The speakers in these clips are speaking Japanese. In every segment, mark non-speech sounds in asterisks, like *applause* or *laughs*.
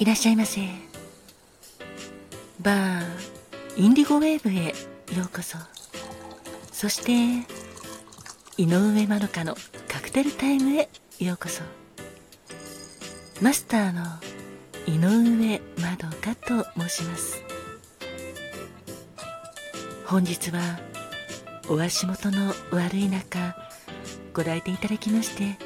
いらっしゃいませ。バーインディゴウェーブへようこそ。そして井上まどかのカクテルタイムへようこそ。マスターの井上まどかと申します。本日はお足元の悪い中ご来店いただきまして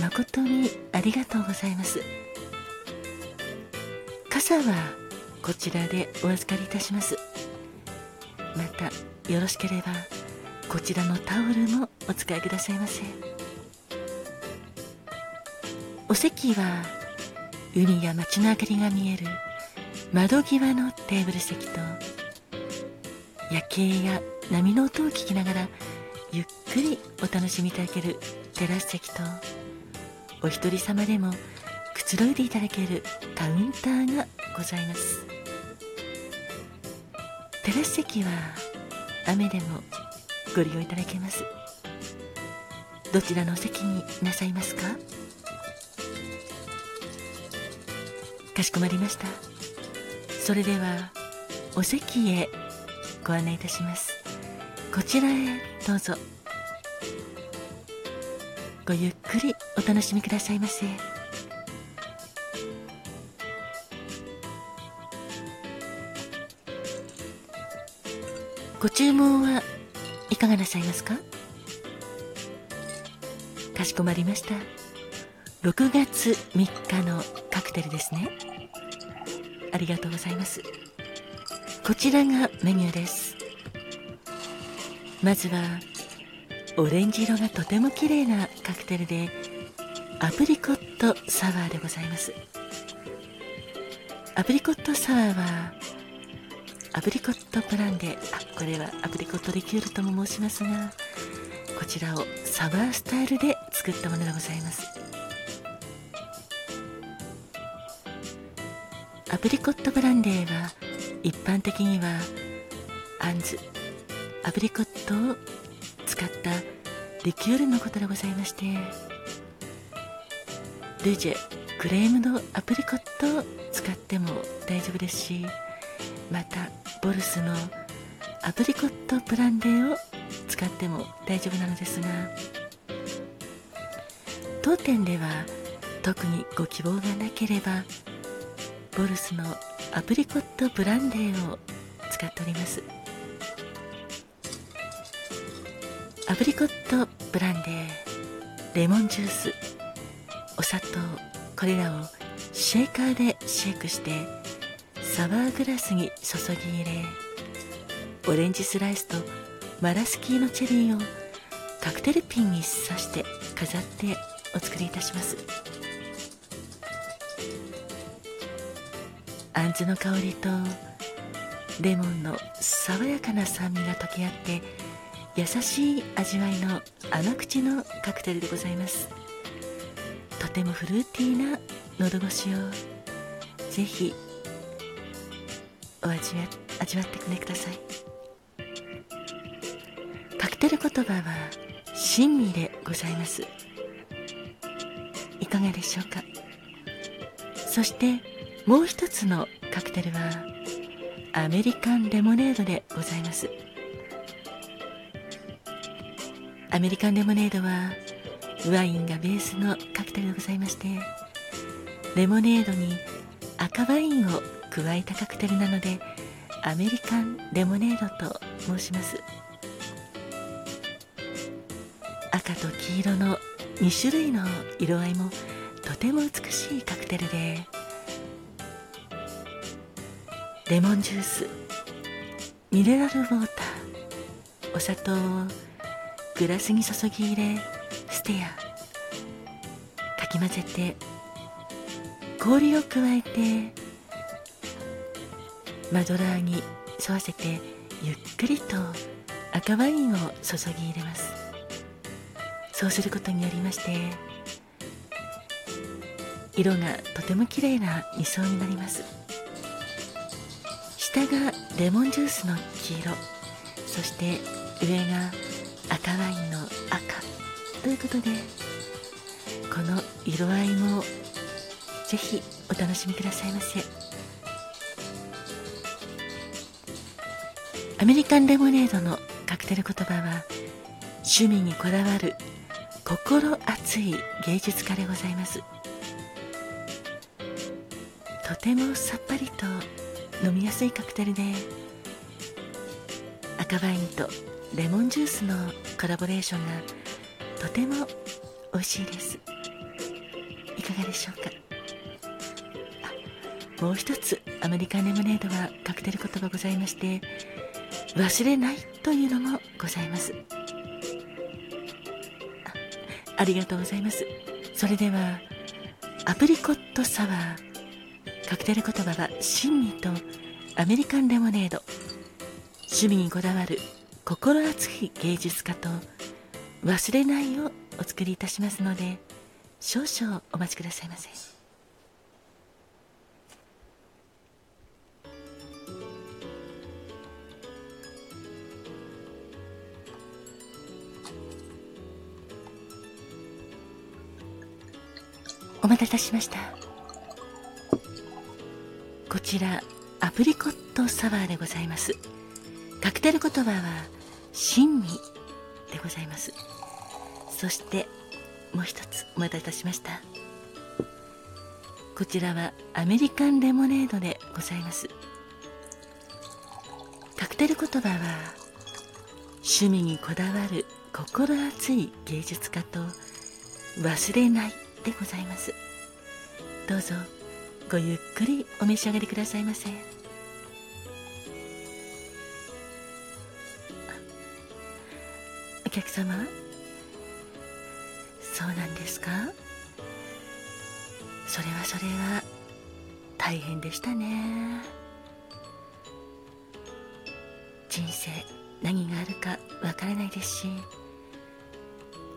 誠にありがとうございます傘はこちらでお預かりいたします。またよろしければこちらのタオルもお使いくださいませ。お席は海や街の明かりが見える窓際のテーブル席と夜景や波の音を聞きながらゆっくりお楽しみいただけるテラス席とお一人様でもくつろいでいただけるカウンターがございます。テラス席は雨でもご利用いただけます。どちらのお席になさいますか？かしこまりました。それではお席へご案内いたします。こちらへどうぞ。ごゆっくりお楽しみくださいませ。ご注文はいかがなさいますか？かしこまりました。6月3日のカクテルですね。ありがとうございます。こちらがメニューです。まずはオレンジ色がとても綺麗なカクテルでアプリコットサワーでございます。アプリコットサワーはアプリコットブランデーあこれはアプリコットリキュールとも申しますがこちらをサワースタイルで作ったものでございます。アプリコットブランデーは一般的にはアンズアプリコットを使ったリキュールのことでございましてルジェクレームのアプリコットを使っても大丈夫ですしまたボルスのアプリコットブランデーを使っても大丈夫なのですが当店では特にご希望がなければボルスのアプリコットブランデーを使っております。アプリコットブランデーレモンジュースお砂糖これらをシェーカーでシェイクしてサワーグラスに注ぎ入れオレンジスライスとマラスキーのチェリーをカクテルピンに刺して飾ってお作りいたします。あんずの香りとレモンの爽やかな酸味が溶け合って優しい味わいの甘口のカクテルでございます。とてもフルーティーな喉越しをぜひお味わ味わってくねください。カクテル言葉は真味でございます。いかがでしょうか？そしてもう一つのカクテルはアメリカンレモネードでございます。アメリカンレモネードはワインがベースのカクテルでございましてレモネードに赤ワインを加えたカクテルなのでアメリカンレモネードと申します。赤と黄色の2種類の色合いもとても美しいカクテルでレモンジュースミネラルウォーターお砂糖をグラスに注ぎ入れステアかき混ぜて氷を加えてマドラーに沿わせてゆっくりと赤ワインを注ぎ入れます。そうすることによりまして色がとても綺麗な2層になります。下がレモンジュースの黄色そして上が赤ワインの赤。ということでこの色合いもぜひお楽しみくださいませ。アメリカンレモネードのカクテル言葉は趣味にこだわる心熱い芸術家でございます。とてもさっぱりと飲みやすいカクテルで赤ワインとレモンジュースのコラボレーションがとても美味しいです。いかがでしょうか？もう一つアメリカンレモネードはカクテル言葉ございまして忘れないというのもございます。ありがとうございます。それではアプリコットサワーカクテル言葉は珍味とアメリカンレモネード趣味にこだわる心熱い芸術家と忘れないをお作りいたしますので少々お待ちくださいませ。待たせいたしました。こちらアプリコットサワーでございます。カクテル言葉は珍味でございます。そしてもう一つお待たせいたしました。こちらはアメリカンレモネードでございます。カクテル言葉は趣味にこだわる心熱い芸術家と忘れないでございます。どうぞごゆっくりお召し上がりくださいませ。お客様そうなんですか？それはそれは大変でしたね。人生何があるかわからないですし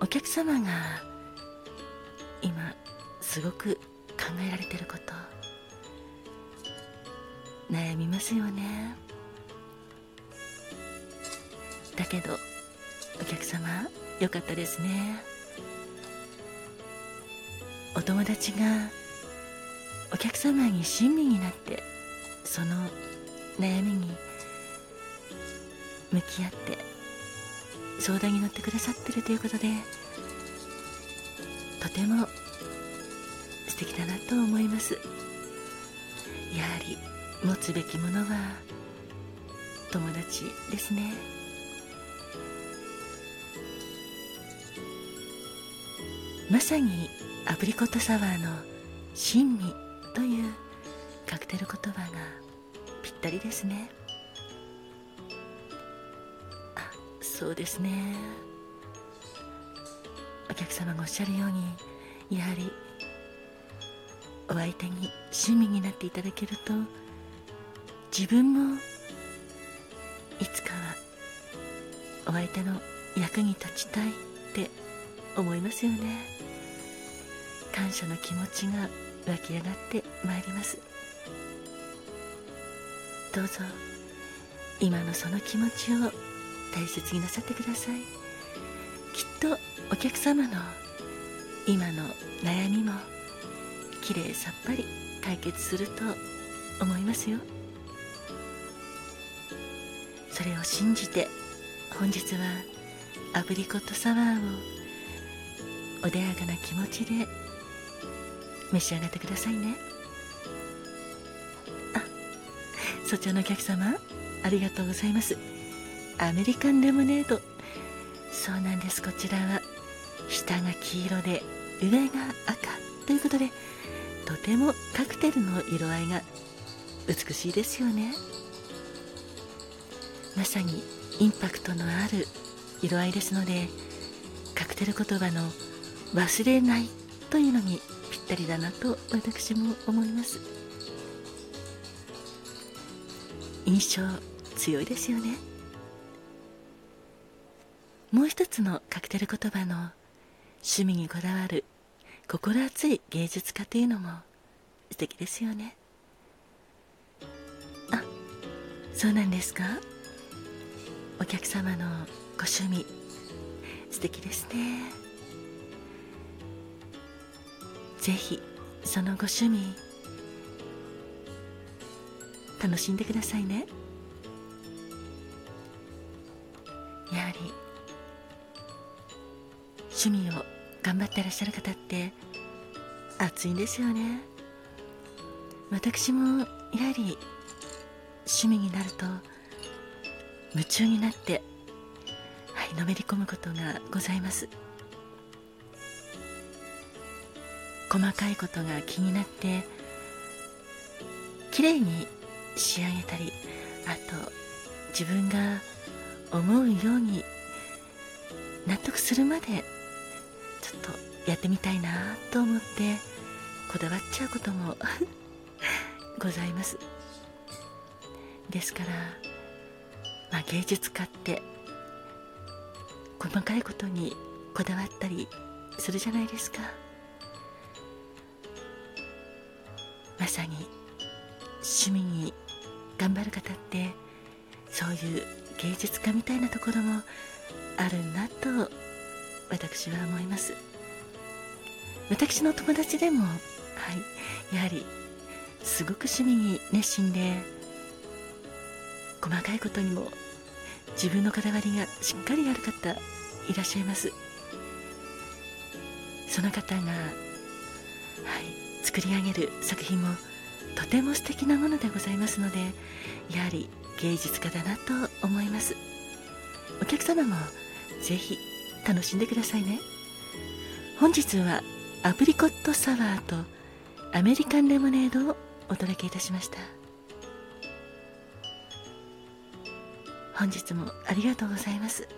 お客様が今すごく考えられてること。悩みますよね。だけどお客様よかったですね。お友達がお客様に親身になってその悩みに向き合って相談に乗ってくださってるということでとても素敵だなと思います。やはり持つべきものは友達ですね。まさにアプリコットサワーの珍味というカクテル言葉がぴったりですね。あそうですね。お客様がおっしゃるようにやはりお相手に趣味になっていただけると自分もいつかはお相手の役に立ちたいって思いますよね。感謝の気持ちが湧き上がってまいります。どうぞ今のその気持ちを大切になさってください。きっとお客様の今の悩みもきれいさっぱり解決すると思いますよ。それを信じて本日はアプリコットサワーを穏やかな気持ちで召し上がってくださいね。あそちらのお客様ありがとうございます。アメリカンレモネード。そうなんです。こちらは下が黄色で上が赤ということでとてもカクテルの色合いが美しいですよね。まさにインパクトのある色合いですのでカクテル言葉の忘れないというのにぴったりだなと私も思います。印象強いですよね。もう一つのカクテル言葉の趣味にこだわる心熱い芸術家というのも素敵ですよね。あそうなんですか？お客様のご趣味素敵ですね。ぜひそのご趣味楽しんでくださいね。やはり趣味を頑張ってらっしゃる方って熱いんですよね。私もやはり趣味になると夢中になってはいのめり込むことがございます。細かいことが気になって綺麗に仕上げたりあと自分が思うように納得するまでちょっとやってみたいなと思ってこだわっちゃうことも *laughs* ございます。ですから、まあ、芸術家って細かいことにこだわったりするじゃないですか。まさに趣味に頑張る方ってそういう芸術家みたいなところもあるなと私は思います。私の友達でもはいやはりすごく趣味に熱心で細かいことにも自分のこだわりがしっかりある方いらっしゃいます。その方がはい作り上げる作品もとても素敵なものでございますのでやはり芸術家だなと思います。お客様もぜひ楽しんでくださいね本日はアプリコットサワーとアメリカンレモネードをお届けいたしました本日もありがとうございます。